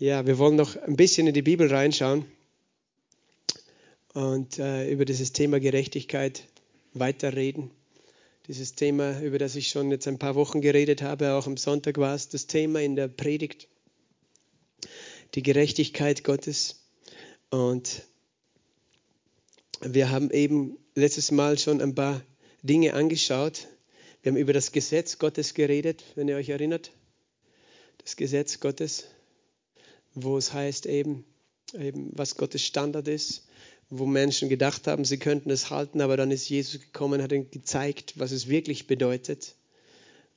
Ja, wir wollen noch ein bisschen in die Bibel reinschauen und äh, über dieses Thema Gerechtigkeit weiterreden. Dieses Thema, über das ich schon jetzt ein paar Wochen geredet habe, auch am Sonntag war es das Thema in der Predigt, die Gerechtigkeit Gottes. Und wir haben eben letztes Mal schon ein paar Dinge angeschaut. Wir haben über das Gesetz Gottes geredet, wenn ihr euch erinnert. Das Gesetz Gottes wo es heißt eben, eben, was Gottes Standard ist, wo Menschen gedacht haben, sie könnten es halten, aber dann ist Jesus gekommen, hat ihnen gezeigt, was es wirklich bedeutet.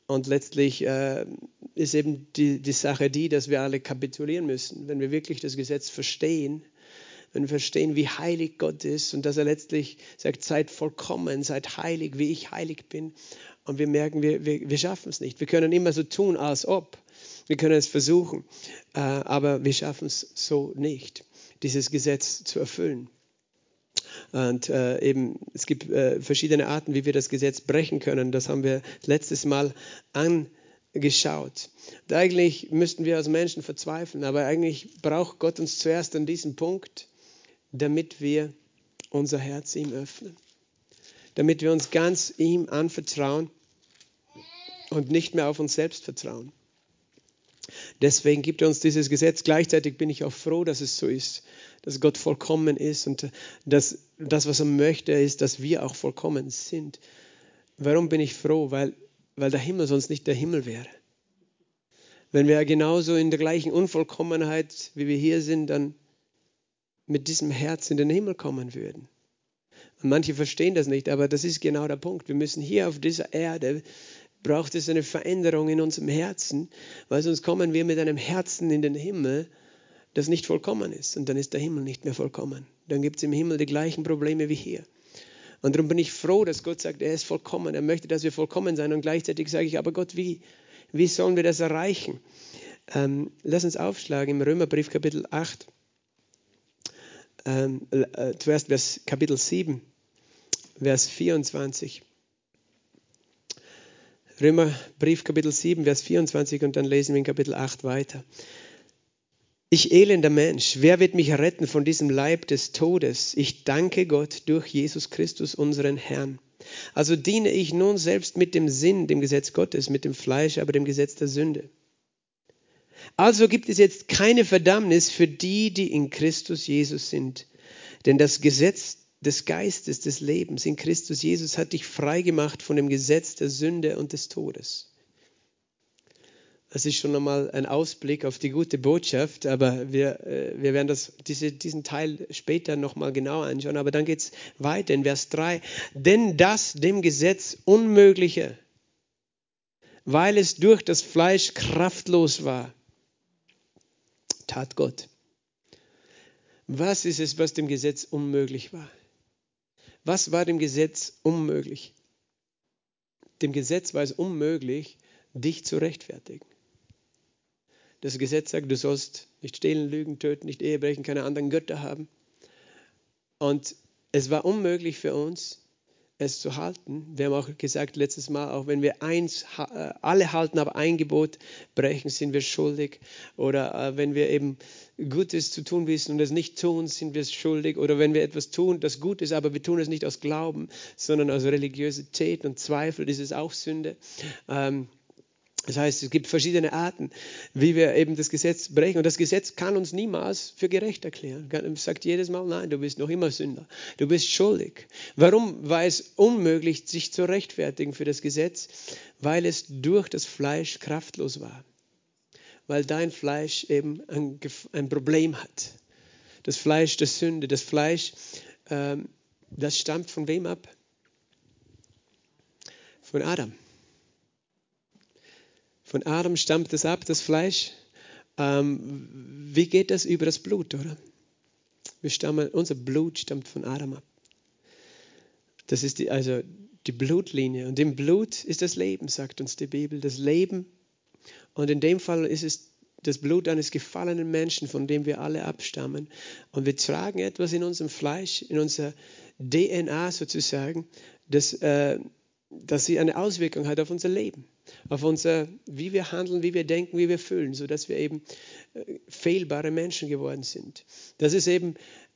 Und letztlich äh, ist eben die, die Sache die, dass wir alle kapitulieren müssen. Wenn wir wirklich das Gesetz verstehen, wenn wir verstehen, wie heilig Gott ist und dass er letztlich sagt, seid vollkommen, seid heilig, wie ich heilig bin. Und wir merken, wir, wir, wir schaffen es nicht. Wir können immer so tun, als ob. Wir können es versuchen, äh, aber wir schaffen es so nicht, dieses Gesetz zu erfüllen. Und äh, eben, es gibt äh, verschiedene Arten, wie wir das Gesetz brechen können. Das haben wir letztes Mal angeschaut. Und eigentlich müssten wir als Menschen verzweifeln, aber eigentlich braucht Gott uns zuerst an diesem Punkt, damit wir unser Herz ihm öffnen. Damit wir uns ganz ihm anvertrauen und nicht mehr auf uns selbst vertrauen. Deswegen gibt er uns dieses Gesetz. Gleichzeitig bin ich auch froh, dass es so ist, dass Gott vollkommen ist und dass das, was er möchte, ist, dass wir auch vollkommen sind. Warum bin ich froh? Weil, weil der Himmel sonst nicht der Himmel wäre. Wenn wir genauso in der gleichen Unvollkommenheit, wie wir hier sind, dann mit diesem Herz in den Himmel kommen würden. Und manche verstehen das nicht, aber das ist genau der Punkt. Wir müssen hier auf dieser Erde braucht es eine Veränderung in unserem Herzen, weil sonst kommen wir mit einem Herzen in den Himmel, das nicht vollkommen ist. Und dann ist der Himmel nicht mehr vollkommen. Dann gibt es im Himmel die gleichen Probleme wie hier. Und darum bin ich froh, dass Gott sagt, er ist vollkommen. Er möchte, dass wir vollkommen sein. Und gleichzeitig sage ich, aber Gott, wie, wie sollen wir das erreichen? Ähm, lass uns aufschlagen im Römerbrief Kapitel 8. Ähm, äh, zuerst Vers, Kapitel 7, Vers 24. Römerbrief Kapitel 7, Vers 24 und dann lesen wir in Kapitel 8 weiter. Ich elender Mensch, wer wird mich retten von diesem Leib des Todes? Ich danke Gott durch Jesus Christus, unseren Herrn. Also diene ich nun selbst mit dem Sinn, dem Gesetz Gottes, mit dem Fleisch, aber dem Gesetz der Sünde. Also gibt es jetzt keine Verdammnis für die, die in Christus Jesus sind. Denn das Gesetz des Geistes, des Lebens in Christus Jesus hat dich frei gemacht von dem Gesetz der Sünde und des Todes. Das ist schon einmal ein Ausblick auf die gute Botschaft, aber wir, äh, wir werden das, diese, diesen Teil später nochmal genau anschauen. Aber dann geht es weiter in Vers 3. Denn das dem Gesetz Unmögliche, weil es durch das Fleisch kraftlos war, tat Gott. Was ist es, was dem Gesetz unmöglich war? Was war dem Gesetz unmöglich? Dem Gesetz war es unmöglich, dich zu rechtfertigen. Das Gesetz sagt, du sollst nicht stehlen, lügen, töten, nicht Ehe brechen, keine anderen Götter haben. Und es war unmöglich für uns, es zu halten. Wir haben auch gesagt letztes Mal, auch wenn wir eins, äh, alle halten, aber ein Gebot brechen, sind wir schuldig. Oder äh, wenn wir eben Gutes zu tun wissen und es nicht tun, sind wir schuldig. Oder wenn wir etwas tun, das gut ist, aber wir tun es nicht aus Glauben, sondern aus Religiosität und Zweifel, ist auch Sünde. Ähm, das heißt, es gibt verschiedene Arten, wie wir eben das Gesetz brechen. Und das Gesetz kann uns niemals für gerecht erklären. Es sagt jedes Mal, nein, du bist noch immer Sünder. Du bist schuldig. Warum war es unmöglich, sich zu rechtfertigen für das Gesetz? Weil es durch das Fleisch kraftlos war. Weil dein Fleisch eben ein, ein Problem hat. Das Fleisch der Sünde, das Fleisch, ähm, das stammt von wem ab? Von Adam. Von Adam stammt es ab, das Fleisch. Ähm, wie geht das über das Blut, oder? Stammen, unser Blut stammt von Adam ab. Das ist die, also die Blutlinie. Und im Blut ist das Leben, sagt uns die Bibel. Das Leben. Und in dem Fall ist es das Blut eines gefallenen Menschen, von dem wir alle abstammen. Und wir tragen etwas in unserem Fleisch, in unserer DNA sozusagen, das, äh, sie eine Auswirkung hat auf unser Leben. Auf unser, wie wir handeln, wie wir denken, wie wir fühlen, sodass wir eben äh, fehlbare Menschen geworden sind. Das ist eben,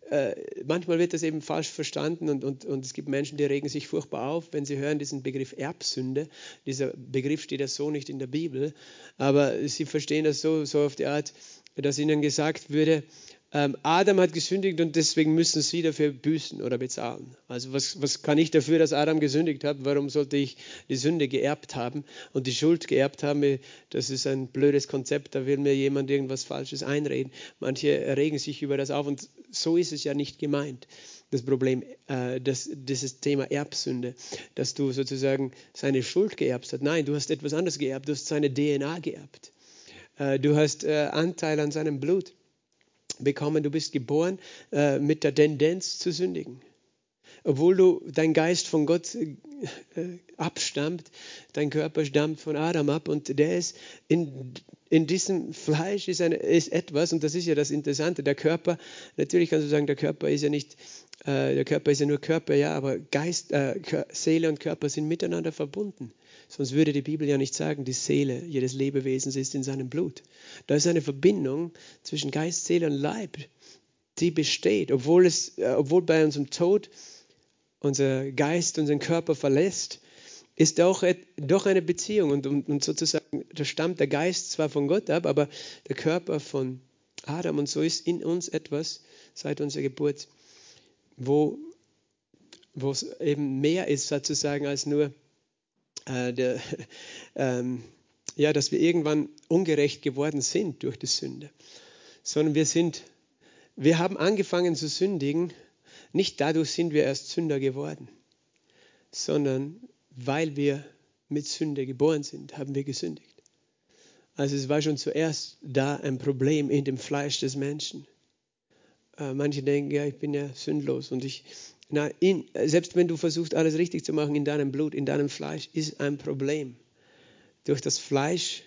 äh, manchmal wird das eben falsch verstanden und, und, und es gibt Menschen, die regen sich furchtbar auf, wenn sie hören diesen Begriff Erbsünde. Dieser Begriff steht ja so nicht in der Bibel, aber sie verstehen das so, so auf die Art, dass ihnen gesagt würde, Adam hat gesündigt und deswegen müssen sie dafür büßen oder bezahlen. Also was, was kann ich dafür, dass Adam gesündigt hat? Warum sollte ich die Sünde geerbt haben und die Schuld geerbt haben? Das ist ein blödes Konzept, da will mir jemand irgendwas Falsches einreden. Manche regen sich über das auf und so ist es ja nicht gemeint. Das Problem, äh, das, dieses Thema Erbsünde, dass du sozusagen seine Schuld geerbt hast. Nein, du hast etwas anderes geerbt, du hast seine DNA geerbt. Äh, du hast äh, Anteil an seinem Blut bekommen, du bist geboren äh, mit der Tendenz zu sündigen. Obwohl du dein Geist von Gott äh, abstammt, dein Körper stammt von Adam ab und der ist in, in diesem Fleisch ist, eine, ist etwas, und das ist ja das Interessante, der Körper, natürlich kannst du sagen, der Körper ist ja nicht, äh, der Körper ist ja nur Körper, ja, aber Geist, äh, Seele und Körper sind miteinander verbunden. Sonst würde die Bibel ja nicht sagen, die Seele jedes Lebewesens ist in seinem Blut. Da ist eine Verbindung zwischen Geist, Seele und Leib, die besteht, obwohl, es, äh, obwohl bei unserem Tod unser Geist unseren Körper verlässt, ist auch doch eine Beziehung und, und, sozusagen, da stammt der Geist zwar von Gott ab, aber der Körper von Adam und so ist in uns etwas seit unserer Geburt, wo es eben mehr ist sozusagen als nur äh, der, ähm, ja, dass wir irgendwann ungerecht geworden sind durch die Sünde, sondern wir sind, wir haben angefangen zu sündigen, nicht dadurch sind wir erst Sünder geworden, sondern weil wir mit Sünde geboren sind, haben wir gesündigt. Also es war schon zuerst da ein Problem in dem Fleisch des Menschen. Äh, manche denken, ja, ich bin ja sündlos und ich, na, in, selbst wenn du versuchst, alles richtig zu machen in deinem Blut, in deinem Fleisch, ist ein Problem. Durch das Fleisch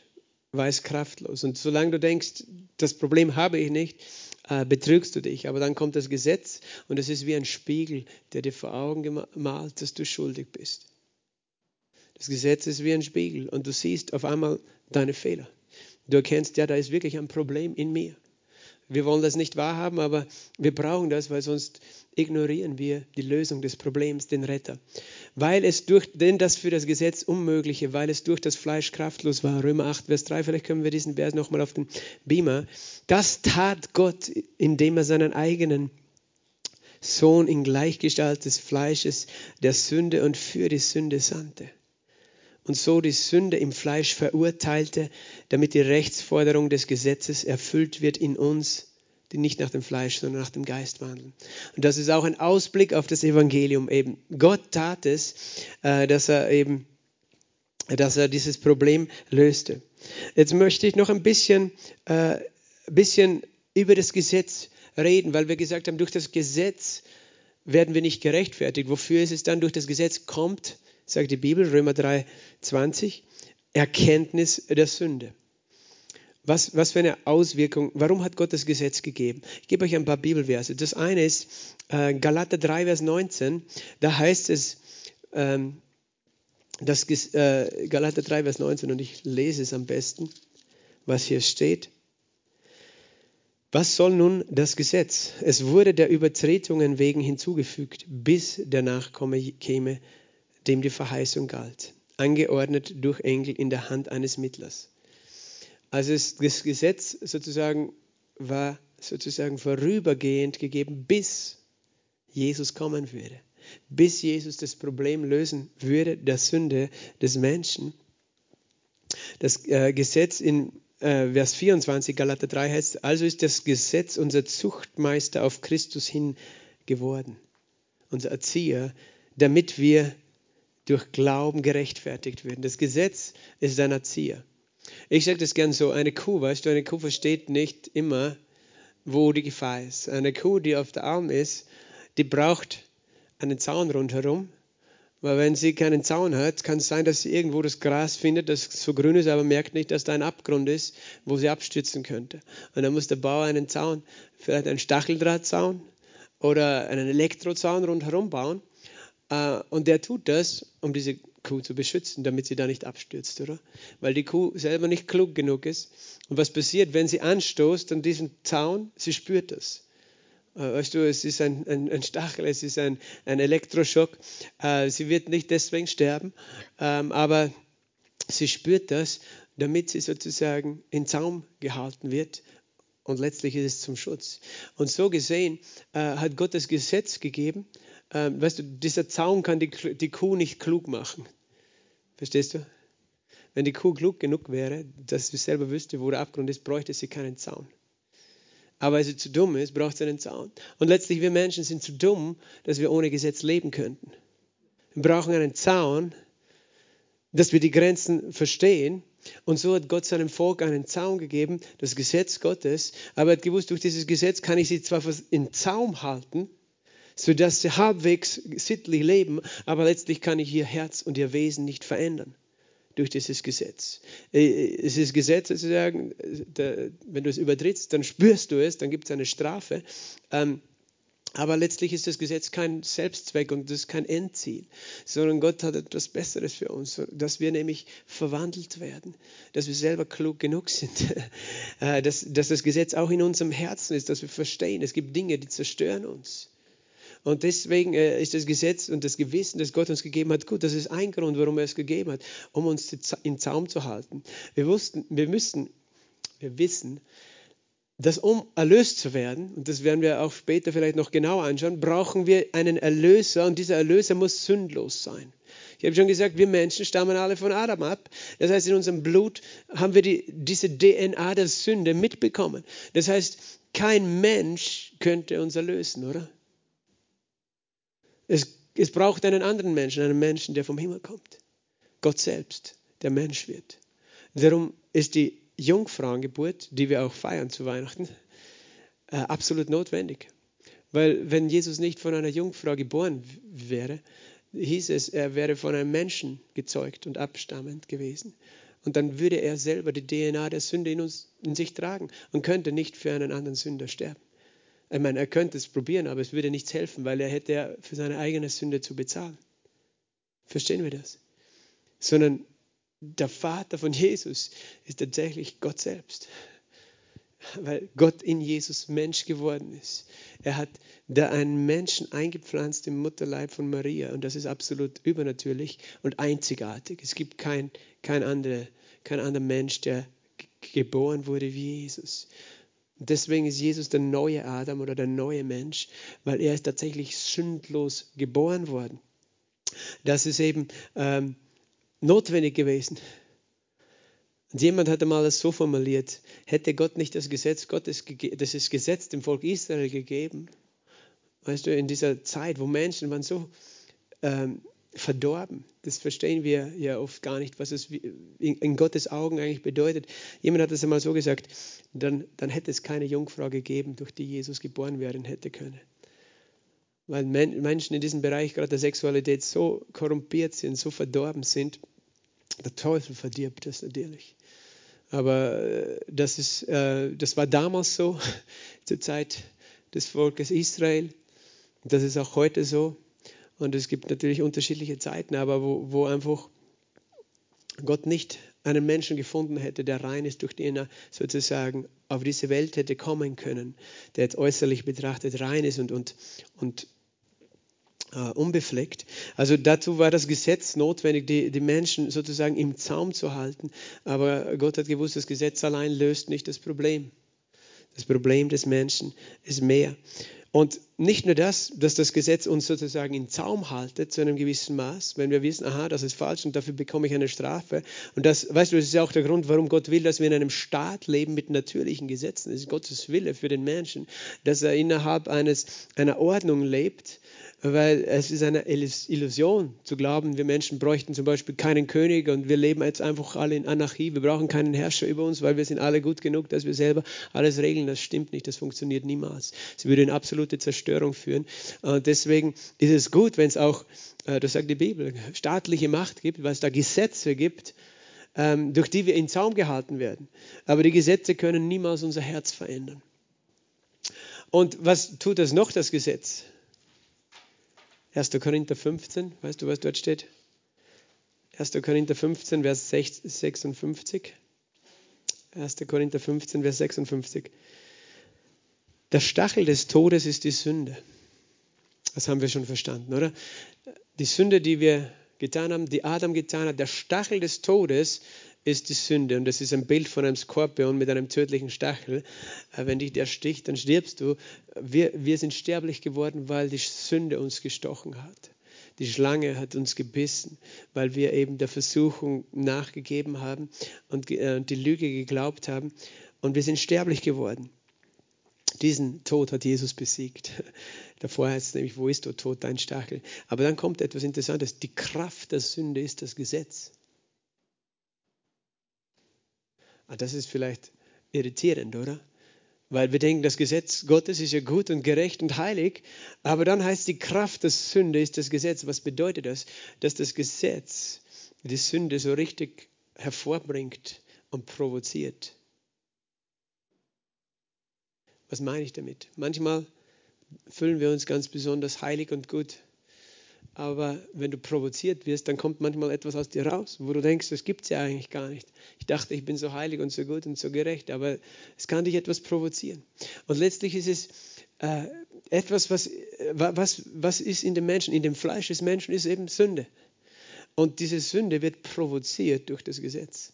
war es kraftlos. Und solange du denkst, das Problem habe ich nicht, äh, betrügst du dich. Aber dann kommt das Gesetz und es ist wie ein Spiegel, der dir vor Augen malt, dass du schuldig bist. Das Gesetz ist wie ein Spiegel und du siehst auf einmal deine Fehler. Du erkennst, ja, da ist wirklich ein Problem in mir. Wir wollen das nicht wahrhaben, aber wir brauchen das, weil sonst ignorieren wir die Lösung des Problems, den Retter. Weil es durch, denn das für das Gesetz Unmögliche, weil es durch das Fleisch kraftlos war. Römer 8, Vers 3, vielleicht können wir diesen Vers nochmal auf den Beamer. Das tat Gott, indem er seinen eigenen Sohn in Gleichgestalt des Fleisches der Sünde und für die Sünde sandte und so die Sünde im Fleisch verurteilte, damit die Rechtsforderung des Gesetzes erfüllt wird in uns, die nicht nach dem Fleisch, sondern nach dem Geist wandeln. Und das ist auch ein Ausblick auf das Evangelium eben. Gott tat es, äh, dass er eben, dass er dieses Problem löste. Jetzt möchte ich noch ein bisschen, äh, bisschen über das Gesetz reden, weil wir gesagt haben, durch das Gesetz werden wir nicht gerechtfertigt. Wofür ist es dann durch das Gesetz kommt? sagt die Bibel, Römer 3, 20, Erkenntnis der Sünde. Was, was für eine Auswirkung, warum hat Gott das Gesetz gegeben? Ich gebe euch ein paar Bibelverse. Das eine ist äh, Galater 3, Vers 19, da heißt es, ähm, das, äh, Galater 3, Vers 19, und ich lese es am besten, was hier steht. Was soll nun das Gesetz? Es wurde der Übertretungen wegen hinzugefügt, bis der Nachkomme käme, dem die Verheißung galt, angeordnet durch Engel in der Hand eines Mittlers. Also das Gesetz sozusagen war sozusagen vorübergehend gegeben, bis Jesus kommen würde, bis Jesus das Problem lösen würde der Sünde des Menschen. Das äh, Gesetz in äh, Vers 24 Galater 3 heißt, also ist das Gesetz unser Zuchtmeister auf Christus hin geworden, unser Erzieher, damit wir durch Glauben gerechtfertigt werden. Das Gesetz ist ein Erzieher. Ich sage das gern so, eine Kuh, weißt du, eine Kuh versteht nicht immer, wo die Gefahr ist. Eine Kuh, die auf der Alm ist, die braucht einen Zaun rundherum, weil wenn sie keinen Zaun hat, kann es sein, dass sie irgendwo das Gras findet, das so grün ist, aber merkt nicht, dass da ein Abgrund ist, wo sie abstürzen könnte. Und dann muss der Bauer einen Zaun, vielleicht einen Stacheldrahtzaun oder einen Elektrozaun rundherum bauen, äh, und der tut das, um diese Kuh zu beschützen, damit sie da nicht abstürzt, oder? Weil die Kuh selber nicht klug genug ist. Und was passiert, wenn sie anstoßt an diesen Zaun? Sie spürt das. Äh, weißt du, es ist ein, ein, ein Stachel, es ist ein, ein Elektroschock. Äh, sie wird nicht deswegen sterben, ähm, aber sie spürt das, damit sie sozusagen in Zaum gehalten wird. Und letztlich ist es zum Schutz. Und so gesehen äh, hat Gott das Gesetz gegeben, ähm, weißt du, dieser Zaun kann die, die Kuh nicht klug machen. Verstehst du? Wenn die Kuh klug genug wäre, dass sie selber wüsste, wo der Abgrund ist, bräuchte sie keinen Zaun. Aber weil sie zu dumm ist, braucht sie einen Zaun. Und letztlich, wir Menschen sind zu dumm, dass wir ohne Gesetz leben könnten. Wir brauchen einen Zaun, dass wir die Grenzen verstehen. Und so hat Gott seinem Volk einen Zaun gegeben, das Gesetz Gottes. Aber er hat gewusst, durch dieses Gesetz kann ich sie zwar in Zaum halten, sodass sie halbwegs sittlich leben, aber letztlich kann ich ihr Herz und ihr Wesen nicht verändern durch dieses Gesetz. Äh, es ist Gesetz sozusagen, wenn du es übertrittst, dann spürst du es, dann gibt es eine Strafe. Ähm, aber letztlich ist das Gesetz kein Selbstzweck und das ist kein Endziel, sondern Gott hat etwas Besseres für uns, dass wir nämlich verwandelt werden, dass wir selber klug genug sind, äh, dass, dass das Gesetz auch in unserem Herzen ist, dass wir verstehen, es gibt Dinge, die zerstören uns. Und deswegen äh, ist das Gesetz und das Gewissen, das Gott uns gegeben hat, gut. Das ist ein Grund, warum er es gegeben hat, um uns in Zaum zu halten. Wir wussten, wir müssen, wir wissen, dass um erlöst zu werden, und das werden wir auch später vielleicht noch genauer anschauen, brauchen wir einen Erlöser und dieser Erlöser muss sündlos sein. Ich habe schon gesagt, wir Menschen stammen alle von Adam ab. Das heißt, in unserem Blut haben wir die, diese DNA der Sünde mitbekommen. Das heißt, kein Mensch könnte uns erlösen, oder? Es, es braucht einen anderen Menschen, einen Menschen, der vom Himmel kommt. Gott selbst, der Mensch wird. Darum ist die Jungfrauengeburt, die wir auch feiern zu Weihnachten, äh, absolut notwendig. Weil wenn Jesus nicht von einer Jungfrau geboren wäre, hieß es, er wäre von einem Menschen gezeugt und abstammend gewesen. Und dann würde er selber die DNA der Sünde in, uns, in sich tragen und könnte nicht für einen anderen Sünder sterben. Ich meine, er könnte es probieren, aber es würde nichts helfen, weil er hätte ja für seine eigene Sünde zu bezahlen. Verstehen wir das? Sondern der Vater von Jesus ist tatsächlich Gott selbst. Weil Gott in Jesus Mensch geworden ist. Er hat da einen Menschen eingepflanzt im Mutterleib von Maria und das ist absolut übernatürlich und einzigartig. Es gibt kein, kein, andere, kein anderer Mensch, der geboren wurde wie Jesus. Und deswegen ist Jesus der neue Adam oder der neue Mensch, weil er ist tatsächlich sündlos geboren worden. Das ist eben ähm, notwendig gewesen. Und jemand hat einmal das so formuliert, hätte Gott nicht das Gesetz Gottes, das ist Gesetz dem Volk Israel gegeben, weißt du, in dieser Zeit, wo Menschen waren so ähm, verdorben. Das verstehen wir ja oft gar nicht, was es in Gottes Augen eigentlich bedeutet. Jemand hat es einmal so gesagt, dann, dann hätte es keine Jungfrau gegeben, durch die Jesus geboren werden hätte können. Weil Menschen in diesem Bereich gerade der Sexualität so korrumpiert sind, so verdorben sind, der Teufel verdirbt das natürlich. Aber äh, das, ist, äh, das war damals so, zur Zeit des Volkes Israel. Das ist auch heute so. Und es gibt natürlich unterschiedliche Zeiten, aber wo, wo einfach Gott nicht einen Menschen gefunden hätte, der rein ist, durch den er sozusagen auf diese Welt hätte kommen können, der jetzt äußerlich betrachtet rein ist und, und, und Uh, unbefleckt. Also dazu war das Gesetz notwendig, die, die Menschen sozusagen im Zaum zu halten. Aber Gott hat gewusst, das Gesetz allein löst nicht das Problem. Das Problem des Menschen ist mehr. Und nicht nur das, dass das Gesetz uns sozusagen in Zaum haltet zu einem gewissen Maß, wenn wir wissen, aha, das ist falsch und dafür bekomme ich eine Strafe. Und das, weißt du, das ist ja auch der Grund, warum Gott will, dass wir in einem Staat leben mit natürlichen Gesetzen. Das ist Gottes Wille für den Menschen, dass er innerhalb eines, einer Ordnung lebt, weil es ist eine Illusion zu glauben, wir Menschen bräuchten zum Beispiel keinen König und wir leben jetzt einfach alle in Anarchie. Wir brauchen keinen Herrscher über uns, weil wir sind alle gut genug, dass wir selber alles regeln. Das stimmt nicht, das funktioniert niemals. Es würde in absolute Zerstörung führen. Und deswegen ist es gut, wenn es auch, äh, das sagt die Bibel, staatliche Macht gibt, weil es da Gesetze gibt, ähm, durch die wir in Zaum gehalten werden. Aber die Gesetze können niemals unser Herz verändern. Und was tut das noch, das Gesetz? 1. Korinther 15, weißt du, was dort steht? 1. Korinther 15, Vers 56. 1. Korinther 15, Vers 56. Der Stachel des Todes ist die Sünde. Das haben wir schon verstanden, oder? Die Sünde, die wir getan haben, die Adam getan hat, der Stachel des Todes ist die Sünde. Und das ist ein Bild von einem Skorpion mit einem tödlichen Stachel. Äh, wenn dich der sticht, dann stirbst du. Wir, wir sind sterblich geworden, weil die Sünde uns gestochen hat. Die Schlange hat uns gebissen, weil wir eben der Versuchung nachgegeben haben und äh, die Lüge geglaubt haben. Und wir sind sterblich geworden. Diesen Tod hat Jesus besiegt. Davor heißt es nämlich, wo ist du Tod, dein Stachel? Aber dann kommt etwas Interessantes. Die Kraft der Sünde ist das Gesetz. Das ist vielleicht irritierend, oder? Weil wir denken, das Gesetz Gottes ist ja gut und gerecht und heilig, aber dann heißt die Kraft der Sünde ist das Gesetz. Was bedeutet das? Dass das Gesetz die Sünde so richtig hervorbringt und provoziert. Was meine ich damit? Manchmal fühlen wir uns ganz besonders heilig und gut. Aber wenn du provoziert wirst, dann kommt manchmal etwas aus dir raus, wo du denkst, das gibt es ja eigentlich gar nicht. Ich dachte, ich bin so heilig und so gut und so gerecht, aber es kann dich etwas provozieren. Und letztlich ist es äh, etwas, was, was, was ist in dem Menschen, in dem Fleisch des Menschen, ist eben Sünde. Und diese Sünde wird provoziert durch das Gesetz.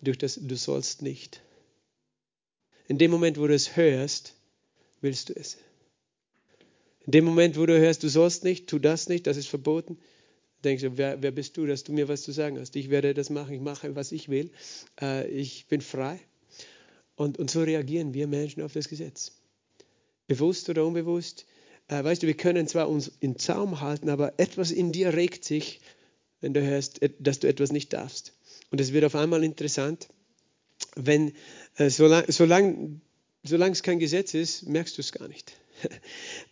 Durch das Du sollst nicht. In dem Moment, wo du es hörst, willst du es. In dem Moment, wo du hörst, du sollst nicht, tu das nicht, das ist verboten, denkst du, wer, wer bist du, dass du mir was zu sagen hast? Ich werde das machen, ich mache, was ich will. Äh, ich bin frei. Und, und so reagieren wir Menschen auf das Gesetz. Bewusst oder unbewusst. Äh, weißt du, wir können zwar uns in Zaum halten, aber etwas in dir regt sich, wenn du hörst, dass du etwas nicht darfst. Und es wird auf einmal interessant, wenn äh, solange, solange, solange es kein Gesetz ist, merkst du es gar nicht.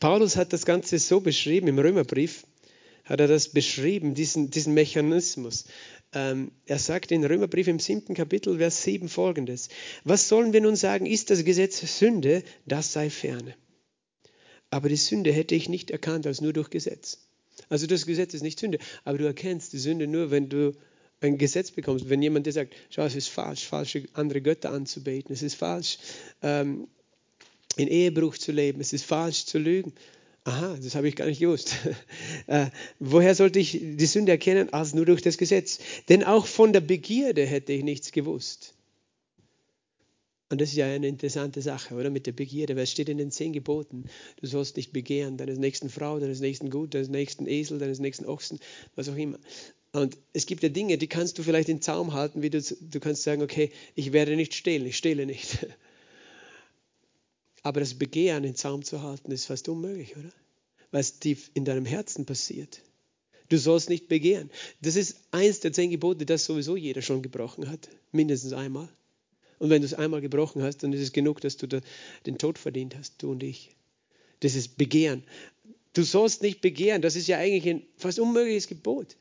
Paulus hat das Ganze so beschrieben, im Römerbrief hat er das beschrieben, diesen, diesen Mechanismus. Ähm, er sagt in Römerbrief im siebten Kapitel, Vers 7 folgendes. Was sollen wir nun sagen? Ist das Gesetz Sünde? Das sei ferne. Aber die Sünde hätte ich nicht erkannt als nur durch Gesetz. Also das Gesetz ist nicht Sünde, aber du erkennst die Sünde nur, wenn du ein Gesetz bekommst, wenn jemand dir sagt, schau, es ist falsch, falsche andere Götter anzubeten, es ist falsch, ähm, in Ehebruch zu leben, es ist falsch zu lügen. Aha, das habe ich gar nicht gewusst. äh, woher sollte ich die Sünde erkennen, als nur durch das Gesetz? Denn auch von der Begierde hätte ich nichts gewusst. Und das ist ja eine interessante Sache, oder? Mit der Begierde, weil es steht in den zehn Geboten. Du sollst nicht begehren, deines nächsten Frau, deines nächsten Gut, deines nächsten Esel, deines nächsten Ochsen, was auch immer. Und es gibt ja Dinge, die kannst du vielleicht in Zaum halten, wie du, du kannst sagen, okay, ich werde nicht stehlen, ich stehle nicht. Aber das Begehren in Zaum zu halten, ist fast unmöglich, oder? Es tief in deinem Herzen passiert. Du sollst nicht begehren. Das ist eins der zehn Gebote, das sowieso jeder schon gebrochen hat. Mindestens einmal. Und wenn du es einmal gebrochen hast, dann ist es genug, dass du den Tod verdient hast, du und ich. Das ist Begehren. Du sollst nicht begehren. Das ist ja eigentlich ein fast unmögliches Gebot.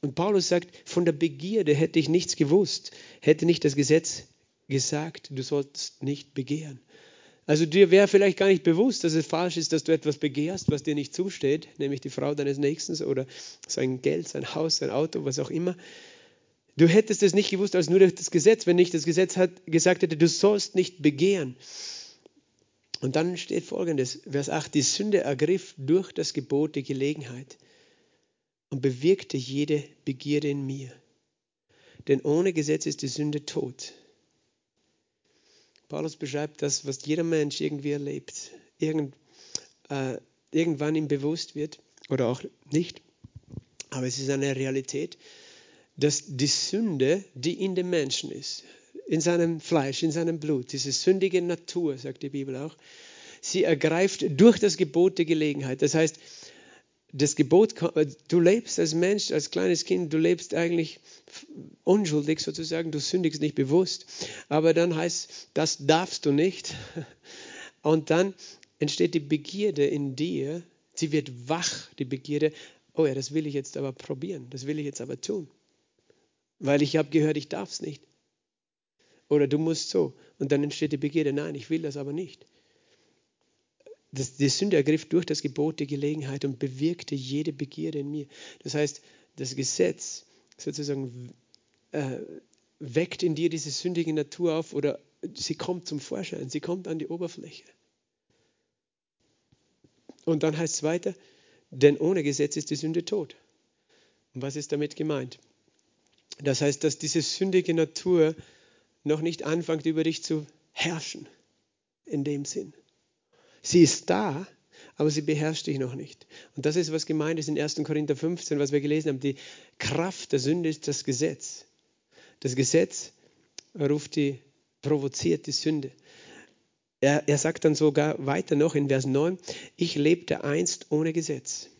Und Paulus sagt, von der Begierde hätte ich nichts gewusst, hätte nicht das Gesetz gesagt, du sollst nicht begehren. Also dir wäre vielleicht gar nicht bewusst, dass es falsch ist, dass du etwas begehrst, was dir nicht zusteht, nämlich die Frau deines Nächsten oder sein Geld, sein Haus, sein Auto, was auch immer. Du hättest es nicht gewusst als nur durch das Gesetz, wenn nicht das Gesetz hat, gesagt hätte, du sollst nicht begehren. Und dann steht folgendes, Vers 8, die Sünde ergriff durch das Gebot die Gelegenheit und bewirkte jede Begierde in mir. Denn ohne Gesetz ist die Sünde tot. Paulus beschreibt das, was jeder Mensch irgendwie erlebt, irgend, äh, irgendwann ihm bewusst wird oder auch nicht. Aber es ist eine Realität, dass die Sünde, die in dem Menschen ist, in seinem Fleisch, in seinem Blut, diese sündige Natur, sagt die Bibel auch, sie ergreift durch das Gebot die Gelegenheit. Das heißt, das Gebot, du lebst als Mensch, als kleines Kind, du lebst eigentlich unschuldig sozusagen, du sündigst nicht bewusst, aber dann heißt, das darfst du nicht. Und dann entsteht die Begierde in dir, sie wird wach, die Begierde, oh ja, das will ich jetzt aber probieren, das will ich jetzt aber tun, weil ich habe gehört, ich darf es nicht. Oder du musst so. Und dann entsteht die Begierde, nein, ich will das aber nicht das, die Sünde ergriff durch das Gebot die Gelegenheit und bewirkte jede Begierde in mir. Das heißt, Das Gesetz sozusagen äh, weckt in dir diese sündige Natur auf oder sie kommt zum Vorschein, sie kommt an die Oberfläche. Und dann heißt es weiter, denn ohne Gesetz ist die Sünde tot. Und was ist damit gemeint? Das heißt, dass diese sündige Natur noch nicht anfängt, über dich zu herrschen, in dem Sinn. Sie ist da, aber sie beherrscht dich noch nicht. Und das ist, was gemeint ist in 1. Korinther 15, was wir gelesen haben. Die Kraft der Sünde ist das Gesetz. Das Gesetz ruft die, provoziert die Sünde. Er, er sagt dann sogar weiter noch in Vers 9, ich lebte einst ohne Gesetz.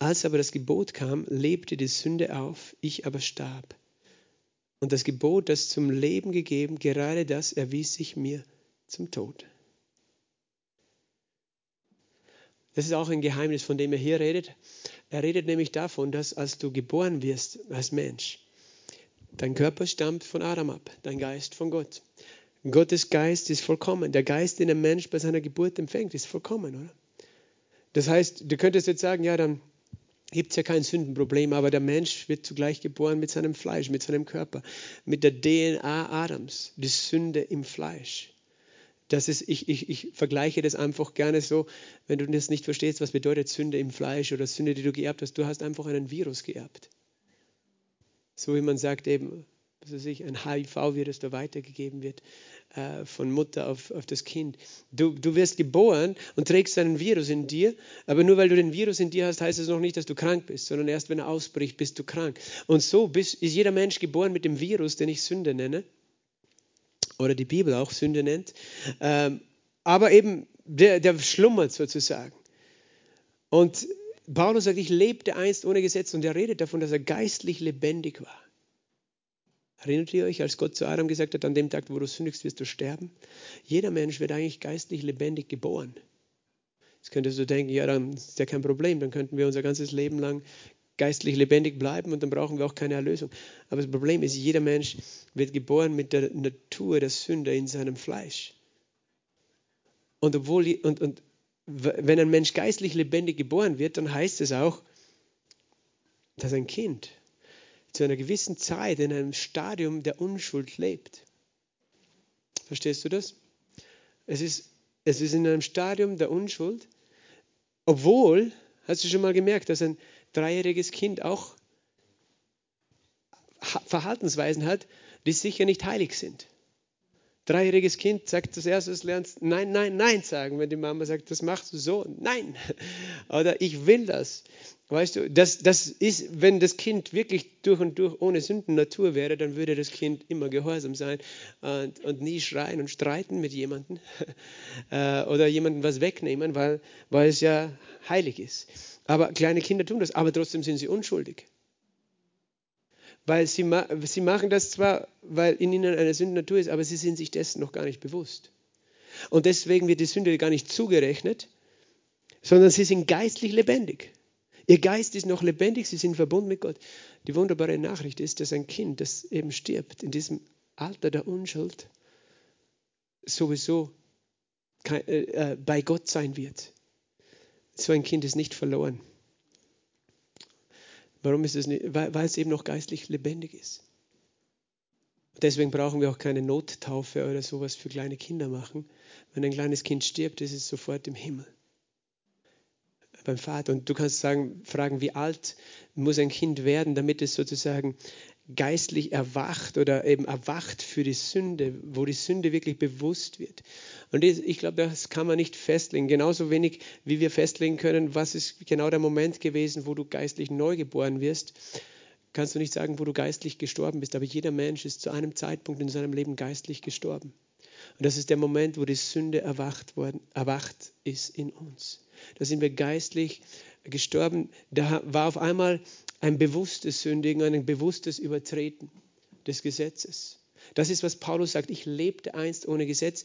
Als aber das Gebot kam, lebte die Sünde auf, ich aber starb. Und das Gebot, das zum Leben gegeben, gerade das erwies sich mir zum Tod. Das ist auch ein Geheimnis, von dem er hier redet. Er redet nämlich davon, dass als du geboren wirst als Mensch, dein Körper stammt von Adam ab, dein Geist von Gott. Gottes Geist ist vollkommen. Der Geist, den ein Mensch bei seiner Geburt empfängt, ist vollkommen, oder? Das heißt, du könntest jetzt sagen, ja, dann gibt es ja kein Sündenproblem, aber der Mensch wird zugleich geboren mit seinem Fleisch, mit seinem Körper, mit der DNA Adams, die Sünde im Fleisch. Das ist, ich, ich, ich vergleiche das einfach gerne so, wenn du das nicht verstehst, was bedeutet Sünde im Fleisch oder Sünde, die du geerbt hast. Du hast einfach einen Virus geerbt. So wie man sagt eben, was weiß ich, ein HIV-Virus, der weitergegeben wird äh, von Mutter auf, auf das Kind. Du, du wirst geboren und trägst einen Virus in dir, aber nur weil du den Virus in dir hast, heißt es noch nicht, dass du krank bist, sondern erst wenn er ausbricht, bist du krank. Und so bist, ist jeder Mensch geboren mit dem Virus, den ich Sünde nenne, oder die Bibel auch Sünde nennt, ähm, aber eben der, der schlummert sozusagen. Und Paulus sagt, ich lebte einst ohne Gesetz und er redet davon, dass er geistlich lebendig war. Erinnert ihr euch, als Gott zu Adam gesagt hat, an dem Tag, wo du sündigst, wirst du sterben? Jeder Mensch wird eigentlich geistlich lebendig geboren. Jetzt könntest du denken, ja, dann ist ja kein Problem, dann könnten wir unser ganzes Leben lang geistlich lebendig bleiben und dann brauchen wir auch keine Erlösung. Aber das Problem ist, jeder Mensch wird geboren mit der Natur der Sünde in seinem Fleisch. Und, obwohl, und, und wenn ein Mensch geistlich lebendig geboren wird, dann heißt es auch, dass ein Kind zu einer gewissen Zeit in einem Stadium der Unschuld lebt. Verstehst du das? Es ist, es ist in einem Stadium der Unschuld, obwohl, hast du schon mal gemerkt, dass ein dreijähriges Kind auch Verhaltensweisen hat, die sicher nicht heilig sind. Dreijähriges Kind sagt das erste, lernst Nein, Nein, Nein sagen, wenn die Mama sagt, das machst du so. Nein. Oder ich will das. Weißt du, das, das ist, wenn das Kind wirklich durch und durch ohne Sündennatur wäre, dann würde das Kind immer gehorsam sein und, und nie schreien und streiten mit jemandem äh, oder jemandem was wegnehmen, weil, weil es ja heilig ist. Aber kleine Kinder tun das, aber trotzdem sind sie unschuldig. Weil sie, sie machen das zwar, weil in ihnen eine Sündennatur ist, aber sie sind sich dessen noch gar nicht bewusst. Und deswegen wird die Sünde gar nicht zugerechnet, sondern sie sind geistlich lebendig. Ihr Geist ist noch lebendig, sie sind verbunden mit Gott. Die wunderbare Nachricht ist, dass ein Kind, das eben stirbt, in diesem Alter der Unschuld, sowieso äh, äh bei Gott sein wird. So ein Kind ist nicht verloren. Warum ist es nicht? Weil, es eben noch geistlich lebendig ist. Deswegen brauchen wir auch keine Nottaufe oder sowas für kleine Kinder machen. Wenn ein kleines Kind stirbt, ist es sofort im Himmel. Beim Vater. Und du kannst sagen, fragen, wie alt muss ein Kind werden, damit es sozusagen geistlich erwacht oder eben erwacht für die Sünde, wo die Sünde wirklich bewusst wird. Und ich glaube, das kann man nicht festlegen. Genauso wenig, wie wir festlegen können, was ist genau der Moment gewesen, wo du geistlich neu geboren wirst, kannst du nicht sagen, wo du geistlich gestorben bist. Aber jeder Mensch ist zu einem Zeitpunkt in seinem Leben geistlich gestorben. Und das ist der Moment, wo die Sünde erwacht, worden, erwacht ist in uns. Da sind wir geistlich gestorben. Da war auf einmal ein bewusstes Sündigen, ein bewusstes Übertreten des Gesetzes. Das ist, was Paulus sagt. Ich lebte einst ohne Gesetz.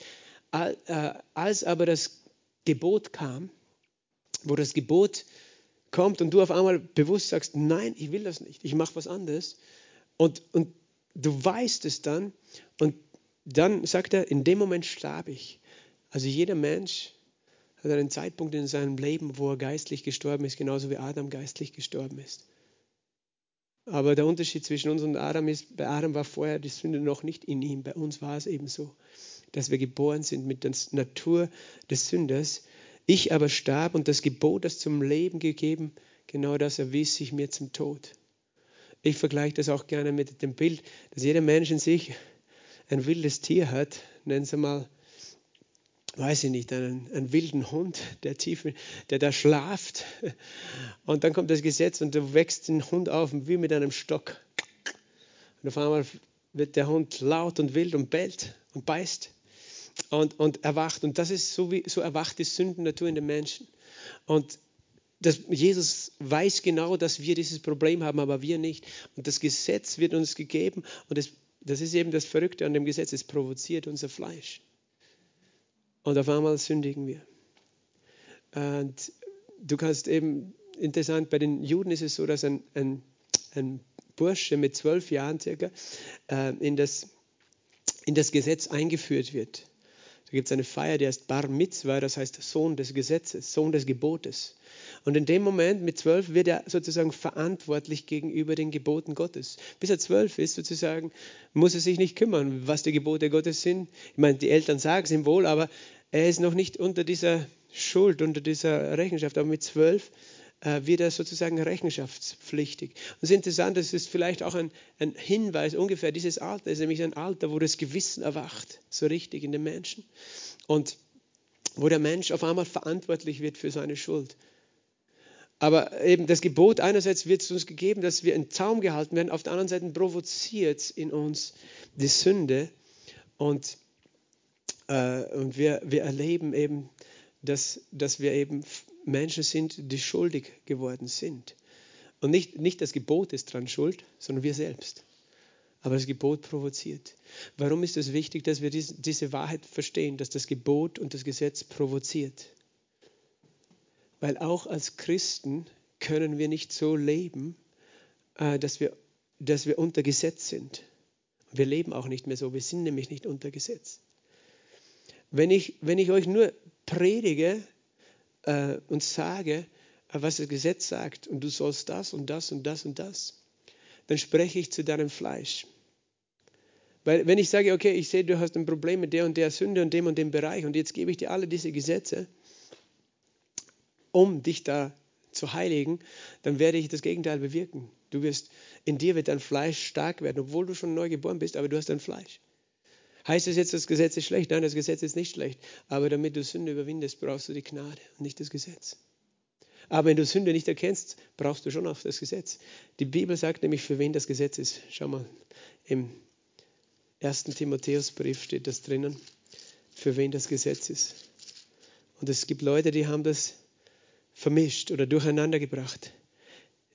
Äh, als aber das Gebot kam, wo das Gebot kommt und du auf einmal bewusst sagst, nein, ich will das nicht, ich mache was anderes. Und, und du weißt es dann und dann sagt er, in dem Moment starb ich. Also jeder Mensch hat einen Zeitpunkt in seinem Leben, wo er geistlich gestorben ist, genauso wie Adam geistlich gestorben ist. Aber der Unterschied zwischen uns und Adam ist, bei Adam war vorher die Sünde noch nicht in ihm. Bei uns war es eben so, dass wir geboren sind mit der Natur des Sünders. Ich aber starb und das Gebot, das zum Leben gegeben, genau das erwies sich mir zum Tod. Ich vergleiche das auch gerne mit dem Bild, dass jeder Mensch in sich ein wildes Tier hat, nennen Sie mal, weiß ich nicht, einen, einen wilden Hund, der tief, der da schlaft. Und dann kommt das Gesetz und du wächst den Hund auf wie mit einem Stock. Und auf einmal wird der Hund laut und wild und bellt und beißt und, und erwacht. Und das ist so, wie, so erwacht die Sündennatur in den Menschen. Und das, Jesus weiß genau, dass wir dieses Problem haben, aber wir nicht. Und das Gesetz wird uns gegeben und das das ist eben das Verrückte an dem Gesetz, es provoziert unser Fleisch. Und auf einmal sündigen wir. Und du kannst eben, interessant, bei den Juden ist es so, dass ein, ein, ein Bursche mit zwölf Jahren circa äh, in, das, in das Gesetz eingeführt wird. Da gibt es eine Feier, die heißt Bar Mitzvah, das heißt Sohn des Gesetzes, Sohn des Gebotes. Und in dem Moment, mit zwölf, wird er sozusagen verantwortlich gegenüber den Geboten Gottes. Bis er zwölf ist, sozusagen, muss er sich nicht kümmern, was die Gebote Gottes sind. Ich meine, die Eltern sagen es ihm wohl, aber er ist noch nicht unter dieser Schuld, unter dieser Rechenschaft. Aber mit zwölf äh, wird er sozusagen rechenschaftspflichtig. Und es ist interessant, das ist vielleicht auch ein, ein Hinweis, ungefähr dieses Alter ist nämlich ein Alter, wo das Gewissen erwacht, so richtig in den Menschen. Und wo der Mensch auf einmal verantwortlich wird für seine Schuld. Aber eben das Gebot, einerseits wird es uns gegeben, dass wir in Zaum gehalten werden, auf der anderen Seite provoziert in uns die Sünde und, äh, und wir, wir erleben eben, dass, dass wir eben Menschen sind, die schuldig geworden sind. Und nicht, nicht das Gebot ist dran schuld, sondern wir selbst. Aber das Gebot provoziert. Warum ist es wichtig, dass wir diese, diese Wahrheit verstehen, dass das Gebot und das Gesetz provoziert? Weil auch als Christen können wir nicht so leben, äh, dass wir, dass wir unter Gesetz sind. Wir leben auch nicht mehr so, wir sind nämlich nicht unter Gesetz. Wenn ich, wenn ich euch nur predige äh, und sage, äh, was das Gesetz sagt, und du sollst das und das und das und das, dann spreche ich zu deinem Fleisch. Weil wenn ich sage, okay, ich sehe, du hast ein Problem mit der und der Sünde und dem und dem Bereich und jetzt gebe ich dir alle diese Gesetze, um dich da zu heiligen, dann werde ich das Gegenteil bewirken. Du wirst, in dir wird dein Fleisch stark werden, obwohl du schon neu geboren bist, aber du hast dein Fleisch. Heißt es jetzt, das Gesetz ist schlecht? Nein, das Gesetz ist nicht schlecht. Aber damit du Sünde überwindest, brauchst du die Gnade und nicht das Gesetz. Aber wenn du Sünde nicht erkennst, brauchst du schon auch das Gesetz. Die Bibel sagt nämlich, für wen das Gesetz ist. Schau mal, im ersten Timotheusbrief steht das drinnen, für wen das Gesetz ist. Und es gibt Leute, die haben das vermischt oder durcheinander gebracht.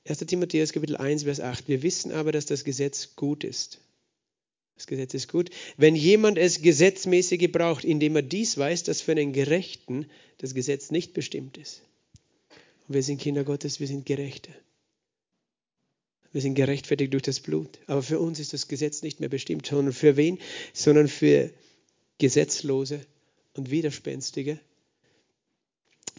1. Timotheus Kapitel 1, Vers 8. Wir wissen aber, dass das Gesetz gut ist. Das Gesetz ist gut. Wenn jemand es gesetzmäßig gebraucht, indem er dies weiß, dass für einen Gerechten das Gesetz nicht bestimmt ist. Und wir sind Kinder Gottes, wir sind Gerechte. Wir sind gerechtfertigt durch das Blut. Aber für uns ist das Gesetz nicht mehr bestimmt, sondern für wen? Sondern für Gesetzlose und Widerspenstige,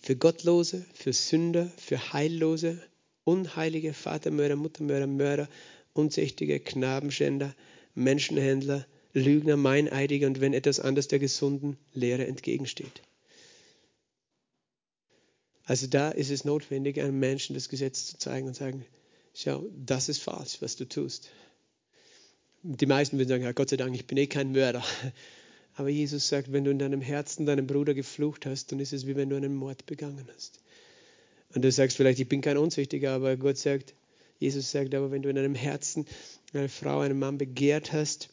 für Gottlose, für Sünder, für Heillose, Unheilige, Vatermörder, Muttermörder, Mörder, Unzüchtige, Knabenschänder, Menschenhändler, Lügner, Meineidige und wenn etwas anderes der gesunden Lehre entgegensteht. Also da ist es notwendig, einem Menschen das Gesetz zu zeigen und sagen, schau, das ist falsch, was du tust. Die meisten würden sagen, ja, Gott sei Dank, ich bin eh kein Mörder. Aber Jesus sagt, wenn du in deinem Herzen deinem Bruder geflucht hast, dann ist es wie wenn du einen Mord begangen hast. Und du sagst vielleicht, ich bin kein Unzüchtiger, aber Gott sagt, Jesus sagt, aber wenn du in deinem Herzen eine Frau, einen Mann begehrt hast,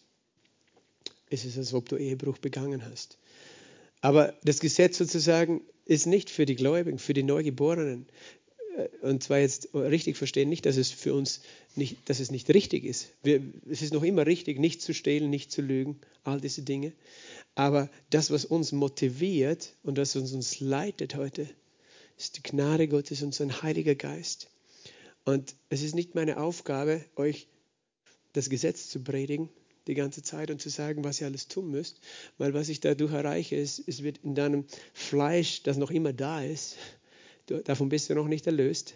ist es, als ob du Ehebruch begangen hast. Aber das Gesetz sozusagen ist nicht für die Gläubigen, für die Neugeborenen. Und zwar jetzt richtig verstehen, nicht, dass es für uns nicht, dass es nicht richtig ist. Wir, es ist noch immer richtig, nicht zu stehlen, nicht zu lügen, all diese Dinge. Aber das, was uns motiviert und das, was uns leitet heute, ist die Gnade Gottes und sein Heiliger Geist. Und es ist nicht meine Aufgabe, euch das Gesetz zu predigen die ganze Zeit und zu sagen, was ihr alles tun müsst, weil was ich dadurch erreiche, ist, es wird in deinem Fleisch, das noch immer da ist, davon bist du noch nicht erlöst,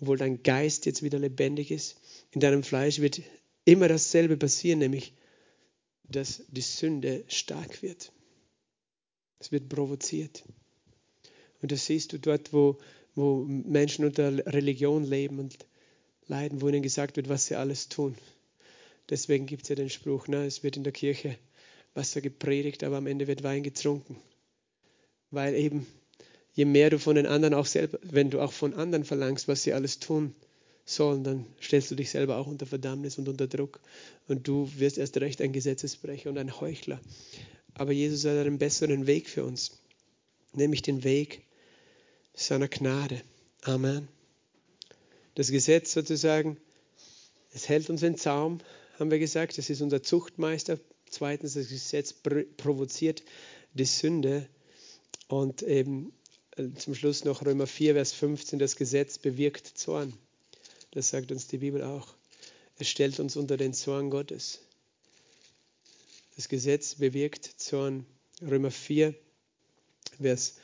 obwohl dein Geist jetzt wieder lebendig ist, in deinem Fleisch wird immer dasselbe passieren, nämlich dass die Sünde stark wird. Es wird provoziert. Und das siehst du dort, wo, wo Menschen unter Religion leben und leiden, wo ihnen gesagt wird, was sie alles tun. Deswegen gibt es ja den Spruch, na, es wird in der Kirche Wasser gepredigt, aber am Ende wird Wein getrunken. Weil eben, je mehr du von den anderen auch selber, wenn du auch von anderen verlangst, was sie alles tun sollen, dann stellst du dich selber auch unter Verdammnis und unter Druck. Und du wirst erst recht ein Gesetzesbrecher und ein Heuchler. Aber Jesus hat einen besseren Weg für uns, nämlich den Weg seiner Gnade. Amen. Das Gesetz sozusagen, es hält uns in Zaum, haben wir gesagt, es ist unser Zuchtmeister. Zweitens, das Gesetz provoziert die Sünde. Und eben zum Schluss noch Römer 4, Vers 15, das Gesetz bewirkt Zorn. Das sagt uns die Bibel auch. Es stellt uns unter den Zorn Gottes. Das Gesetz bewirkt Zorn. Römer 4, Vers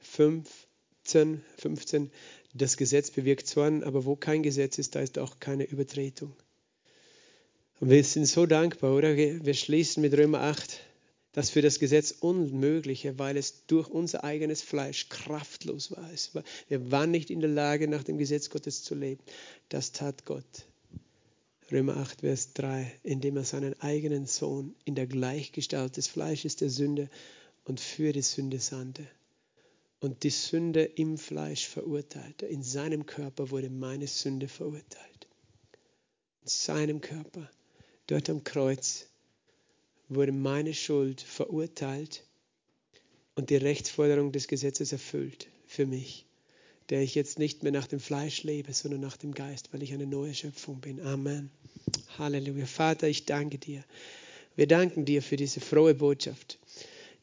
15, 15. Das Gesetz bewirkt Zorn, aber wo kein Gesetz ist, da ist auch keine Übertretung. Und wir sind so dankbar, oder? Wir schließen mit Römer 8, dass für das Gesetz Unmögliche, weil es durch unser eigenes Fleisch kraftlos war. wir waren nicht in der Lage, nach dem Gesetz Gottes zu leben. Das tat Gott. Römer 8, Vers 3, indem er seinen eigenen Sohn in der Gleichgestalt des Fleisches der Sünde und für die Sünde sandte und die Sünde im Fleisch verurteilte. In seinem Körper wurde meine Sünde verurteilt. In seinem Körper, dort am Kreuz, wurde meine Schuld verurteilt und die Rechtsforderung des Gesetzes erfüllt für mich, der ich jetzt nicht mehr nach dem Fleisch lebe, sondern nach dem Geist, weil ich eine neue Schöpfung bin. Amen. Halleluja. Vater, ich danke dir. Wir danken dir für diese frohe Botschaft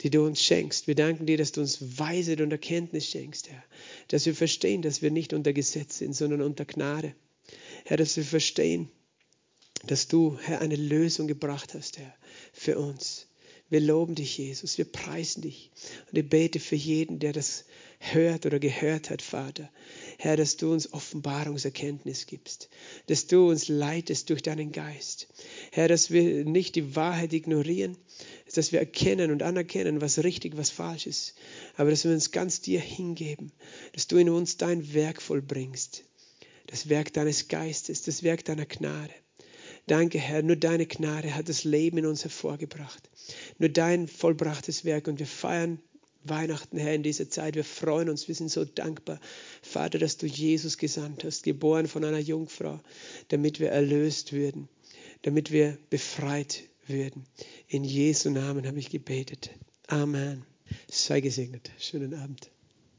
die du uns schenkst. Wir danken dir, dass du uns Weisheit und Erkenntnis schenkst, Herr. Dass wir verstehen, dass wir nicht unter Gesetz sind, sondern unter Gnade. Herr, dass wir verstehen, dass du, Herr, eine Lösung gebracht hast, Herr, für uns. Wir loben dich, Jesus. Wir preisen dich. Und ich bete für jeden, der das hört oder gehört hat, Vater. Herr, dass du uns Offenbarungserkenntnis gibst, dass du uns leitest durch deinen Geist. Herr, dass wir nicht die Wahrheit ignorieren, dass wir erkennen und anerkennen, was richtig, was falsch ist, aber dass wir uns ganz dir hingeben, dass du in uns dein Werk vollbringst, das Werk deines Geistes, das Werk deiner Gnade. Danke, Herr, nur deine Gnade hat das Leben in uns hervorgebracht. Nur dein vollbrachtes Werk und wir feiern Weihnachten, Herr, in dieser Zeit. Wir freuen uns, wir sind so dankbar, Vater, dass du Jesus gesandt hast, geboren von einer Jungfrau, damit wir erlöst würden, damit wir befreit würden. In Jesu Namen habe ich gebetet. Amen. Sei gesegnet. Schönen Abend.